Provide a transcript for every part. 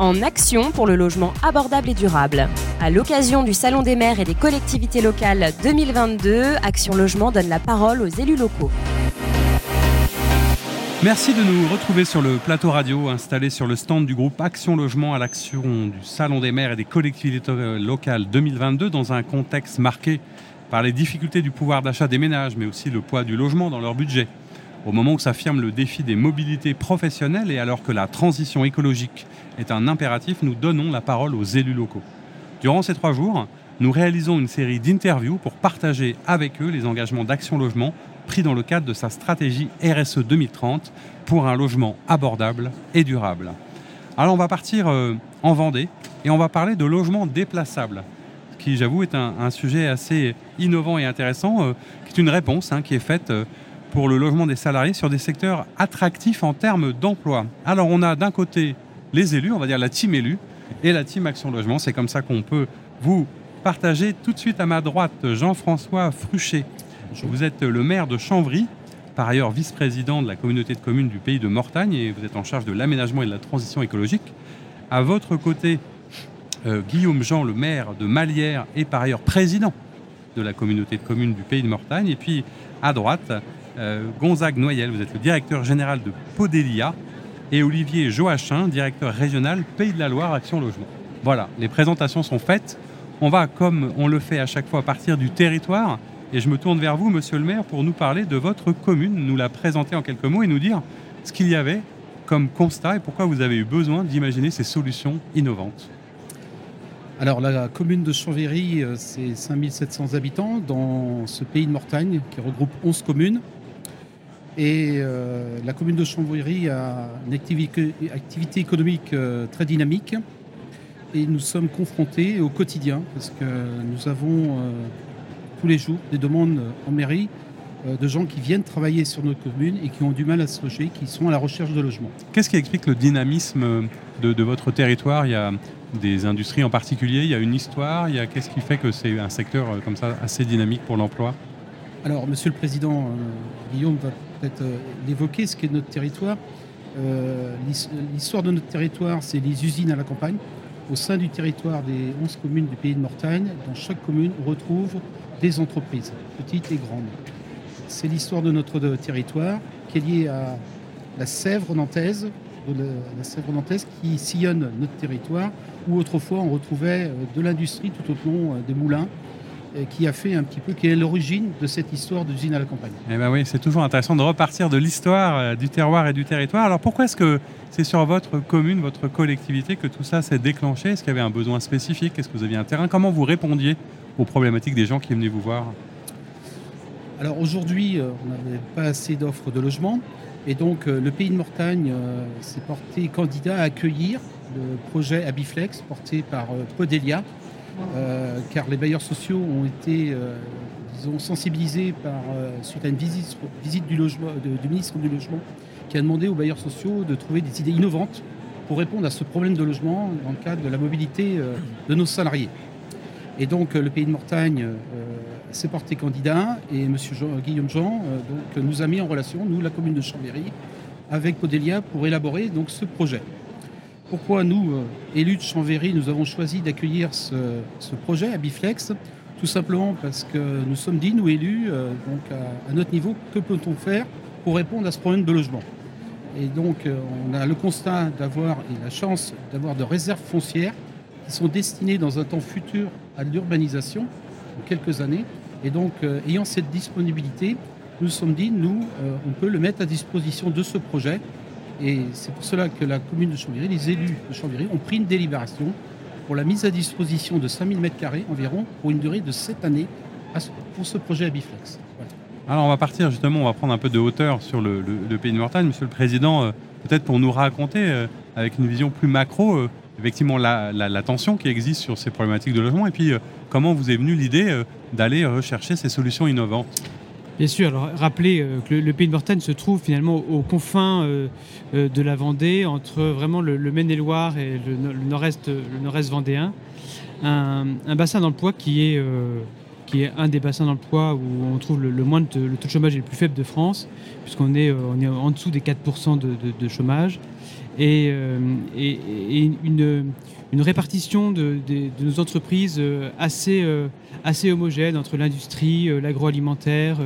en action pour le logement abordable et durable. À l'occasion du Salon des maires et des collectivités locales 2022, Action Logement donne la parole aux élus locaux. Merci de nous retrouver sur le plateau radio installé sur le stand du groupe Action Logement à l'action du Salon des maires et des collectivités locales 2022 dans un contexte marqué par les difficultés du pouvoir d'achat des ménages mais aussi le poids du logement dans leur budget. Au moment où s'affirme le défi des mobilités professionnelles et alors que la transition écologique est un impératif, nous donnons la parole aux élus locaux. Durant ces trois jours, nous réalisons une série d'interviews pour partager avec eux les engagements d'Action Logement pris dans le cadre de sa stratégie RSE 2030 pour un logement abordable et durable. Alors on va partir euh, en Vendée et on va parler de logement déplaçable, qui j'avoue est un, sujet assez innovant et intéressant, euh, qui est une réponse hein, qui est faite euh, pour le logement des salariés sur des secteurs attractifs en termes d'emploi. Alors on a d'un côté les élus, on va dire la team élue, et la team Action Logement. C'est comme ça qu'on peut vous partager tout de suite à ma droite Jean-François Fruchet. Vous êtes le maire de Chambry, par ailleurs vice-président de la communauté de communes du pays de Mortagne et vous êtes en charge de l'aménagement et de la transition écologique. À votre côté, euh, Guillaume Jean, le maire de Malière et par ailleurs président de la communauté de communes du pays de Mortagne. Et puis à droite, Gonzague Noyel, vous êtes le directeur général de Podélia, et Olivier Joachim, directeur régional Pays de la Loire Action Logement. Voilà, les présentations sont faites. On va, comme on le fait à chaque fois, partir du territoire. Et je me tourne vers vous, monsieur le maire, pour nous parler de votre commune, nous la présenter en quelques mots et nous dire ce qu'il y avait comme constat et pourquoi vous avez eu besoin d'imaginer ces solutions innovantes. Alors la commune de Chambéry, euh, c'est 5700 habitants dans ce pays de Mortagne qui regroupe 11 communes. Et euh, la commune de Chambéry a une activité, économique euh, très dynamique. Et nous sommes confrontés au quotidien parce que nous avons euh, tous les jours des demandes en mairie de gens qui viennent travailler sur notre commune et qui ont du mal à se loger, qui sont à la recherche de logement. Qu'est-ce qui explique le dynamisme de, votre territoire? Il y a des industries en particulier, il y a une histoire, qu'est-ce qui fait que c'est un secteur comme ça assez dynamique pour l'emploi? Alors, Monsieur le Président, euh, Guillaume va peut-être euh, l'évoquer, ce qu'est notre territoire. Euh, l'histoire de notre territoire, c'est les usines à la campagne. Au sein du territoire des 11 communes du pays de Mortagne, dans chaque commune, on retrouve des entreprises, petites et grandes. C'est l'histoire de notre territoire qui est liée à la Sèvre nantaise, la Sèvre nantaise qui sillonne notre territoire, où autrefois on retrouvait de l'industrie tout au long des moulins, qui a fait un petit peu, qui est l'origine de cette histoire d'usine à la campagne. Eh ben oui, c'est toujours intéressant de repartir de l'histoire euh, du terroir et du territoire. Alors pourquoi est-ce que c'est sur votre commune, votre collectivité que tout ça s'est déclenché? Est-ce qu'il y avait un besoin spécifique? Est-ce que vous aviez un terrain? Comment vous répondiez aux problématiques des gens qui venaient vous voir? Alors aujourd'hui, euh, on n'avait pas assez d'offres de logement. Et donc euh, le pays de Mortagne s'est porté candidat à accueillir le projet Abiflex porté par Podelia, car les bailleurs sociaux ont été euh, disons, sensibilisés par, euh, suite à une visite, du, ministre du Logement qui a demandé aux bailleurs sociaux de trouver des idées innovantes pour répondre à ce problème de logement dans le cadre de la mobilité de nos salariés. Et donc le pays de Mortagne s'est porté candidat et M. Guillaume Jean nous a mis en relation, nous, la commune de Chambéry, avec Podelia pour élaborer donc, ce projet. Pourquoi nous, euh, élus de Chambéry, nous avons choisi d'accueillir ce, projet à Biflex Tout simplement parce que nous sommes dit, nous élus, euh, donc à, notre niveau, que peut-on faire pour répondre à ce problème de logement Et donc euh, on a le constat d'avoir et la chance d'avoir de réserves foncières qui sont destinées dans un temps futur à l'urbanisation, en quelques années. Et donc ayant cette disponibilité, nous nous sommes dit, nous, on peut le mettre à disposition de ce projet et c'est pour cela que la commune de Chambéry, les élus de Chambéry, ont pris une délibération pour la mise à disposition de 5000 m2 environ pour une durée de 7 années pour ce projet Abiflex. Alors on va partir justement, on va prendre un peu de hauteur sur le, pays de Mortagne. Monsieur le Président, euh, peut-être pour nous raconter euh, avec une vision plus macro, euh, effectivement la, la, tension qui existe sur ces problématiques de logement et puis comment vous est venue l'idée d'aller rechercher ces solutions innovantes? Bien sûr, alors rappelez euh, que le, pays de Mortagne se trouve finalement aux confins euh, euh, de la Vendée, entre vraiment le, Maine-et-Loire et le, nord-est vendéen. Un, bassin d'emploi qui est, qui est un des bassins d'emploi où on trouve le, taux de chômage le plus faible de France, puisqu'on est, est en dessous des 4% de, chômage. et, une, répartition de, nos entreprises assez, assez homogène entre l'industrie, l'agroalimentaire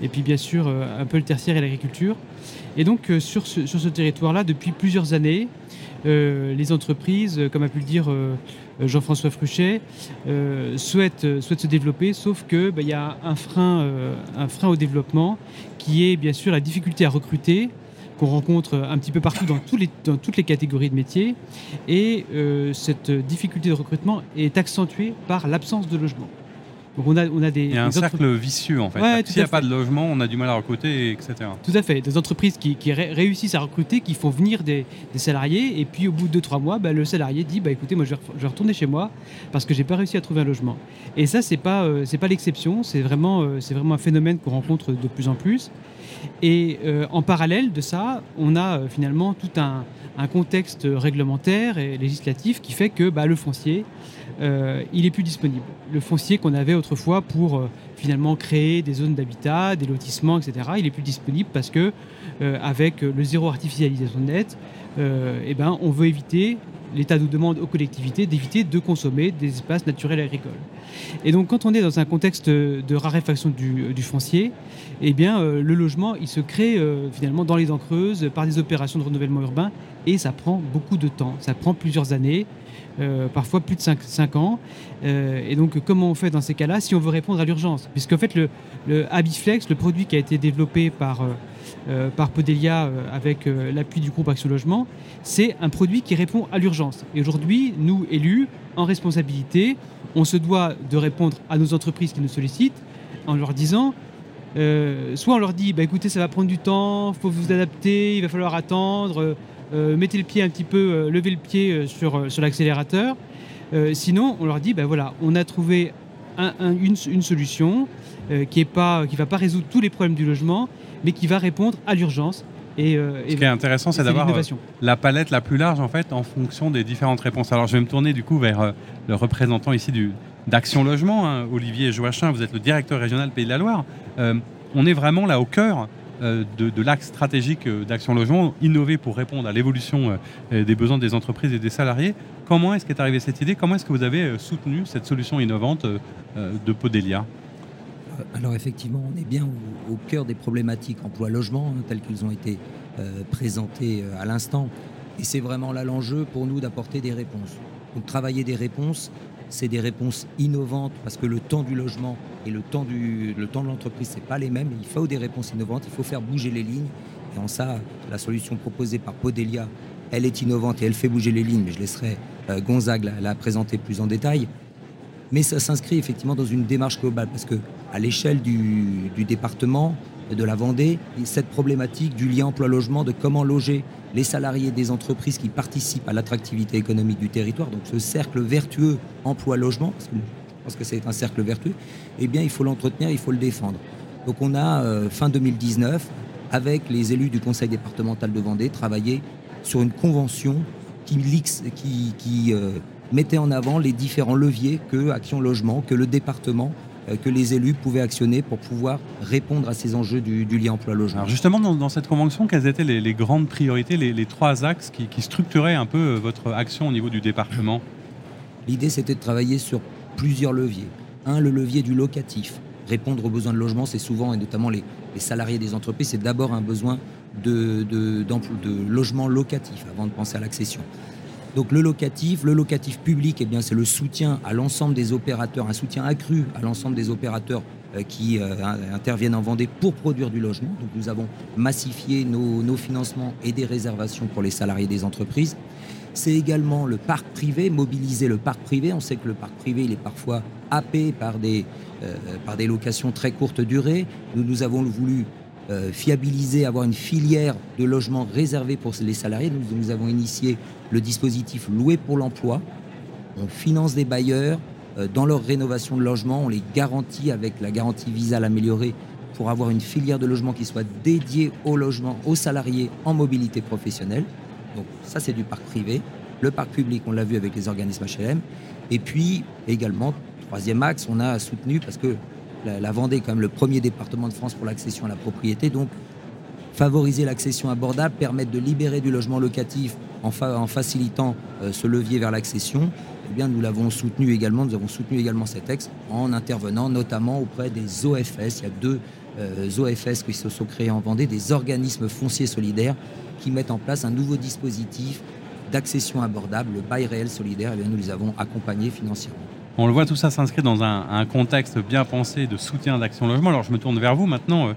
et puis bien sûr un peu le tertiaire et l'agriculture. Et donc sur ce, territoire-là, depuis plusieurs années, les entreprises, comme a pu le dire euh, Jean-François Fruchet, euh, souhaite, euh, souhaite se développer, sauf qu'il bah, y a un frein au développement qui est bien sûr la difficulté à recruter qu'on rencontre un petit peu partout dans, tous les, dans, toutes les catégories de métiers. Et cette difficulté de recrutement est accentuée par l'absence de logement on a, on a des. Il y a un cercle vicieux en fait. S'il n'y a pas de logement, on a du mal à recruter, etc. Tout à fait. Des entreprises qui, réussissent à recruter, qui font venir des, salariés, et puis au bout de 2-3 mois, bah, le salarié dit bah, écoutez, moi je vais, retourner chez moi parce que j'ai pas réussi à trouver un logement. Et ça, c'est pas, euh, pas l'exception, c'est vraiment, euh, c'est vraiment un phénomène qu'on rencontre de plus en plus. Et euh, en parallèle de ça, on a finalement tout un, contexte réglementaire et législatif qui fait que bah, le foncier, euh, il est plus disponible. Le foncier qu'on avait autrefois pour euh, finalement créer des zones d'habitat, des lotissements, etc., il est plus disponible parce que euh, avec le zéro artificialisation nette, eh ben, on veut éviter, l'État nous demande aux collectivités d'éviter de consommer des espaces naturels agricoles. Et donc quand on est dans un contexte de raréfaction du, foncier, eh bien, le logement, il se crée finalement dans les dents creuses par des opérations de renouvellement urbain et ça prend beaucoup de temps, ça prend plusieurs années. Euh, parfois plus de 5, ans. Euh, et donc, comment on fait dans ces cas-là si on veut répondre à l'urgence? Puisqu'en fait, le, le Habiflex, le produit qui a été développé par, euh, par Podelia avec l'appui du groupe Action Logement, c'est un produit qui répond à l'urgence. Et aujourd'hui, nous, élus, en responsabilité, on se doit de répondre à nos entreprises qui nous sollicitent en leur disant soit on leur dit bah, écoutez, ça va prendre du temps, il faut vous adapter, il va falloir attendre euh, mettez le pied un petit peu, euh, levez le pied euh, sur, sur l'accélérateur. sinon, on leur dit, ben voilà, on a trouvé une, solution qui ne va pas résoudre tous les problèmes du logement, mais qui va répondre à l'urgence. Et, Ce qui est intéressant, c'est d'avoir la palette la plus large en fait en fonction des différentes réponses. Alors je vais me tourner du coup vers le représentant ici du, d'Action Logement, hein, Olivier Joachin, vous êtes le directeur régional Pays de la Loire. on est vraiment là au cœur euh, de, l'axe stratégique euh, d'Action Logement, innover pour répondre à l'évolution euh, des besoins des entreprises et des salariés. Comment est-ce qu'est arrivée cette idée? Comment est-ce que vous avez soutenu cette solution innovante de Podelia? Alors effectivement, on est bien au, cœur des problématiques emploi-logement hein, telles qu'elles ont été présentées à l'instant. Et c'est vraiment là l'enjeu pour nous d'apporter des réponses. Donc travailler des réponses c'est des réponses innovantes parce que le temps du logement et le temps, du, le temps de l'entreprise, ce n'est pas les mêmes. Il faut des réponses innovantes, il faut faire bouger les lignes. Et en ça, la solution proposée par Podelia, elle est innovante et elle fait bouger les lignes, mais je laisserai euh, Gonzague la, présenter plus en détail. Mais ça s'inscrit effectivement dans une démarche globale parce que à l'échelle du, département de la Vendée, cette problématique du lien emploi-logement, de comment loger les salariés des entreprises qui participent à l'attractivité économique du territoire, donc ce cercle vertueux emploi-logement, parce que je pense que c'est un cercle vertueux, eh bien il faut l'entretenir, il faut le défendre. Donc on a, euh, fin 2019, avec les élus du conseil départemental de Vendée, travaillé sur une convention qui, euh, mettait en avant les différents leviers que Action Logement, que le département que les élus pouvaient actionner pour pouvoir répondre à ces enjeux du, lien emploi-logement. Alors justement, dans, cette convention, quelles étaient les, grandes priorités, les, trois axes qui, structuraient un peu euh, votre action au niveau du département? L'idée, c'était de travailler sur plusieurs leviers. Un, le levier du locatif. Répondre aux besoins de logement, c'est souvent, et notamment les, salariés des entreprises, c'est d'abord un besoin de, de, de logement locatif avant de penser à l'accession. Donc le locatif, le locatif public, eh c'est le soutien à l'ensemble des opérateurs, un soutien accru à l'ensemble des opérateurs euh, qui euh, interviennent en Vendée pour produire du logement. Donc nous avons massifié nos, financements et des réservations pour les salariés des entreprises. C'est également le parc privé, mobiliser le parc privé. On sait que le parc privé, il est parfois happé par des, euh, locations très courte durée. Nous, nous avons voulu euh, fiabiliser, avoir une filière de logement réservée pour les salariés. Nous, avons initié le dispositif Loué pour l'emploi. On finance des bailleurs euh, dans leur rénovation de logement. On les garantit avec la garantie Visa améliorée pour avoir une filière de logement qui soit dédiée au logement, aux salariés en mobilité professionnelle. Donc ça, c'est du parc privé. Le parc public, on l'a vu avec les organismes HLM. Et puis également, troisième axe, on a soutenu, parce que la, Vendée est quand même le premier département de France pour l'accession à la propriété. Donc, favoriser l'accession abordable, permettre de libérer du logement locatif en, facilitant euh, ce levier vers l'accession, eh nous l'avons soutenu également, nous avons soutenu également cet texte en intervenant notamment auprès des OFS. Il y a deux euh, OFS qui se sont créés en Vendée, des organismes fonciers solidaires qui mettent en place un nouveau dispositif d'accession abordable, le bail réel solidaire. Eh bien, nous les avons accompagnés financièrement. On le voit, tout ça s'inscrit dans un, contexte bien pensé de soutien d'Action Logement. Alors je me tourne vers vous maintenant, euh,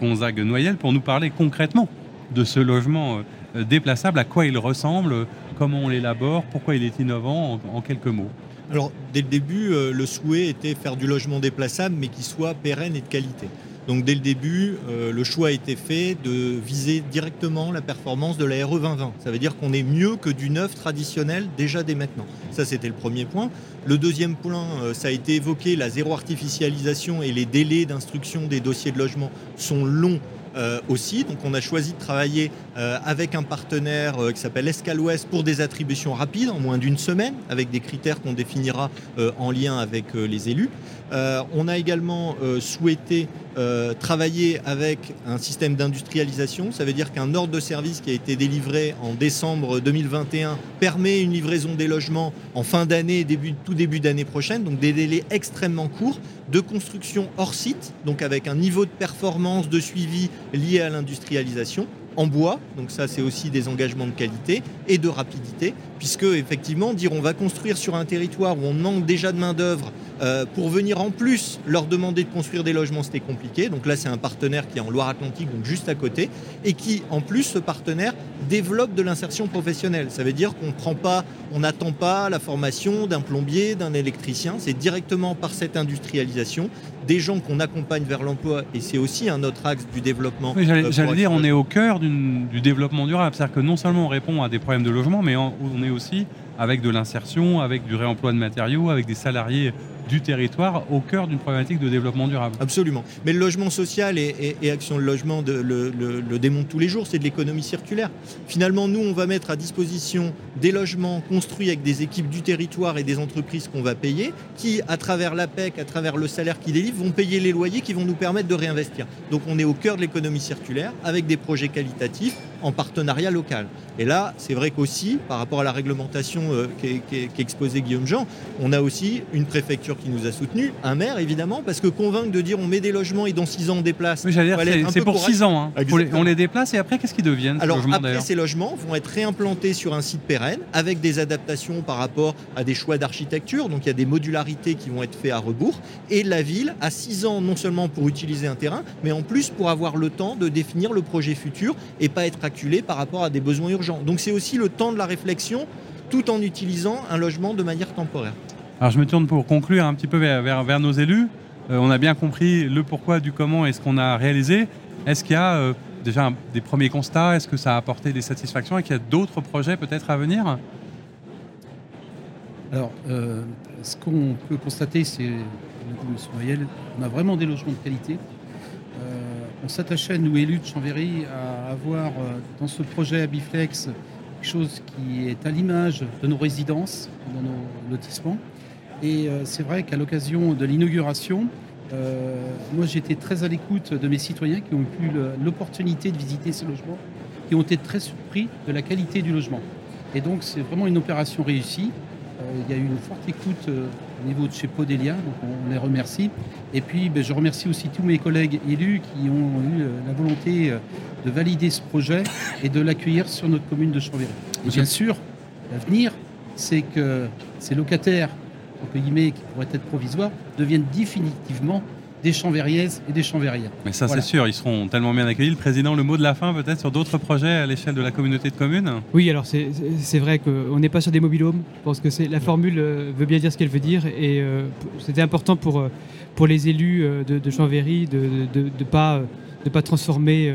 Gonzague Noyel, pour nous parler concrètement de ce logement euh, déplaçable, à quoi il ressemble, comment on l'élabore, pourquoi il est innovant, en, quelques mots. Alors dès le début, euh, le souhait était faire du logement déplaçable, mais qui soit pérenne et de qualité. Donc dès le début, euh, le choix a été fait de viser directement la performance de la RE 2020. Ça veut dire qu'on est mieux que du neuf traditionnel déjà dès maintenant. Ça, c'était le premier point. Le deuxième point, euh, ça a été évoqué, la zéro artificialisation et les délais d'instruction des dossiers de logement sont longs euh, aussi. Donc on a choisi de travailler euh, avec un partenaire euh, qui s'appelle Escal-Ouest pour des attributions rapides en moins d'une semaine avec des critères qu'on définira en lien avec les élus. on a également souhaité travailler avec un système d'industrialisation. Ça veut dire qu'un ordre de service qui a été délivré en décembre 2021 permet une livraison des logements en fin d'année, début, tout début d'année prochaine, donc des délais extrêmement courts de construction hors site, donc avec un niveau de performance, de suivi lié à l'industrialisation en bois, donc ça c'est aussi des engagements de qualité et de rapidité, puisque effectivement dire on va construire sur un territoire où on manque déjà de main d'œuvre euh, pour venir en plus leur demander de construire des logements, c'était compliqué. Donc là, c'est un partenaire qui est en Loire-Atlantique, donc juste à côté, et qui, en plus, ce partenaire développe de l'insertion professionnelle. Ça veut dire qu'on prend pas, on n'attend pas la formation d'un plombier, d'un électricien. C'est directement par cette industrialisation des gens qu'on accompagne vers l'emploi, et c'est aussi un autre axe du développement. J'allais euh, dire, on est au cœur du développement durable. C'est-à-dire que non seulement on répond à des problèmes de logement, mais on est aussi avec de l'insertion, avec du réemploi de matériaux, avec des salariés du territoire au cœur d'une problématique de développement durable. Absolument. Mais le logement social et, Action de Logement le, le, démontrent tous les jours, c'est de l'économie circulaire. Finalement, nous, on va mettre à disposition des logements construits avec des équipes du territoire et des entreprises qu'on va payer, qui, à travers l'APEC, à travers le salaire qu'ils délivrent, vont payer les loyers qui vont nous permettre de réinvestir. Donc on est au cœur de l'économie circulaire avec des projets qualitatifs en partenariat local. Et là, c'est vrai qu'aussi, par rapport à la réglementation euh, qu'exposait Guillaume Jean, on a aussi une préfecture qui nous a soutenus, un maire évidemment, parce que convaincre de dire on met des logements et dans six ans on déplace. Oui, c'est pour six ans. Hein. On les déplace et après qu'est-ce qu'ils deviennent Alors après ces logements vont être réimplantés sur un site pérenne avec des adaptations par rapport à des choix d'architecture. Donc il y a des modularités qui vont être faites à rebours. Et la ville a six ans non seulement pour utiliser un terrain, mais en plus pour avoir le temps de définir le projet futur et pas être acculé par rapport à des besoins urgents. Donc c'est aussi le temps de la réflexion tout en utilisant un logement de manière temporaire. Alors je me tourne pour conclure un petit peu vers, nos élus. Euh, on a bien compris le pourquoi du comment et ce qu'on a réalisé. Est-ce qu'il y a euh, déjà des premiers constats? Est-ce que ça a apporté des satisfactions? Et qu'il y a d'autres projets peut-être à venir? Alors, euh, ce qu'on peut constater, c'est, M. Noyel, on a vraiment des logements de qualité. on s'attachait, nous élus de Chambéry, à avoir dans ce projet Abiflex quelque chose qui est à l'image de nos résidences, dans nos lotissements. Et euh, c'est vrai qu'à l'occasion de l'inauguration, euh, moi j'étais très à l'écoute de mes citoyens qui ont eu l'opportunité de visiter ces logements, qui ont été très surpris de la qualité du logement. Et donc c'est vraiment une opération réussie. Euh, il y a eu une forte écoute au niveau de chez Podelia, donc on, les remercie. Et puis ben, je remercie aussi tous mes collègues élus qui ont eu la volonté de valider ce projet et de l'accueillir sur notre commune de Chambéry. Et bien sûr, l'avenir, c'est que ces locataires entre guillemets, qui pourraient être provisoires, deviennent définitivement des Chambériaises et des Chambériens. Mais ça, c'est sûr, ils seront tellement bien accueillis. Le président, le mot de la fin, peut-être sur d'autres projets à l'échelle de la communauté de communes? Oui, alors c'est vrai qu'on n'est pas sur des mobilhomes. Je pense que la formule euh, veut bien dire ce qu'elle veut dire. Et euh, c'était important pour, euh, pour les élus de, de Chambéry de ne pas, de pas transformer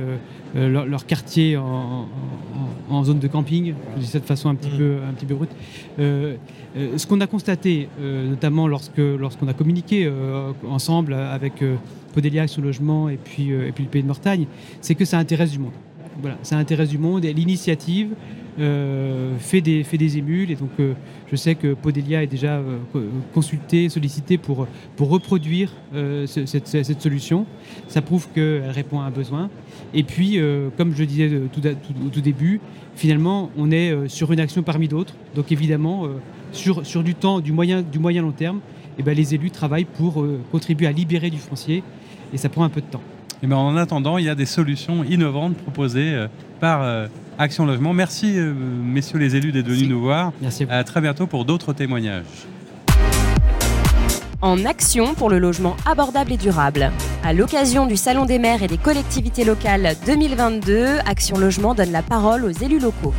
leur, quartier en, zone de camping. Je dis ça de façon un petit, mm. peu, un petit peu brute. Euh, ce qu'on a constaté, euh, notamment lorsque lorsqu'on a communiqué euh, ensemble avec Podelia, son logement et puis, et puis le Pays de Mortagne, c'est que ça intéresse du monde. Voilà, ça intéresse du monde et l'initiative euh, fait, des, émules. Et donc, euh, je sais que Podelia est déjà euh, consulté, sollicité pour, reproduire cette, cette, solution. Ça prouve qu'elle répond à un besoin. Et puis, comme je disais tout, au tout début, finalement, on est sur une action parmi d'autres. Donc, évidemment, sur, du temps, du moyen, du moyen long terme, eh ben, les élus travaillent pour contribuer à libérer du foncier. Et ça prend un peu de temps. Et ben, en attendant, il y a des solutions innovantes proposées par Action Logement. Merci, euh, messieurs les élus, d'être venus nous voir. Merci. À, très bientôt pour d'autres témoignages. En action pour le logement abordable et durable. À l'occasion du Salon des maires et des collectivités locales 2022, Action Logement donne la parole aux élus locaux.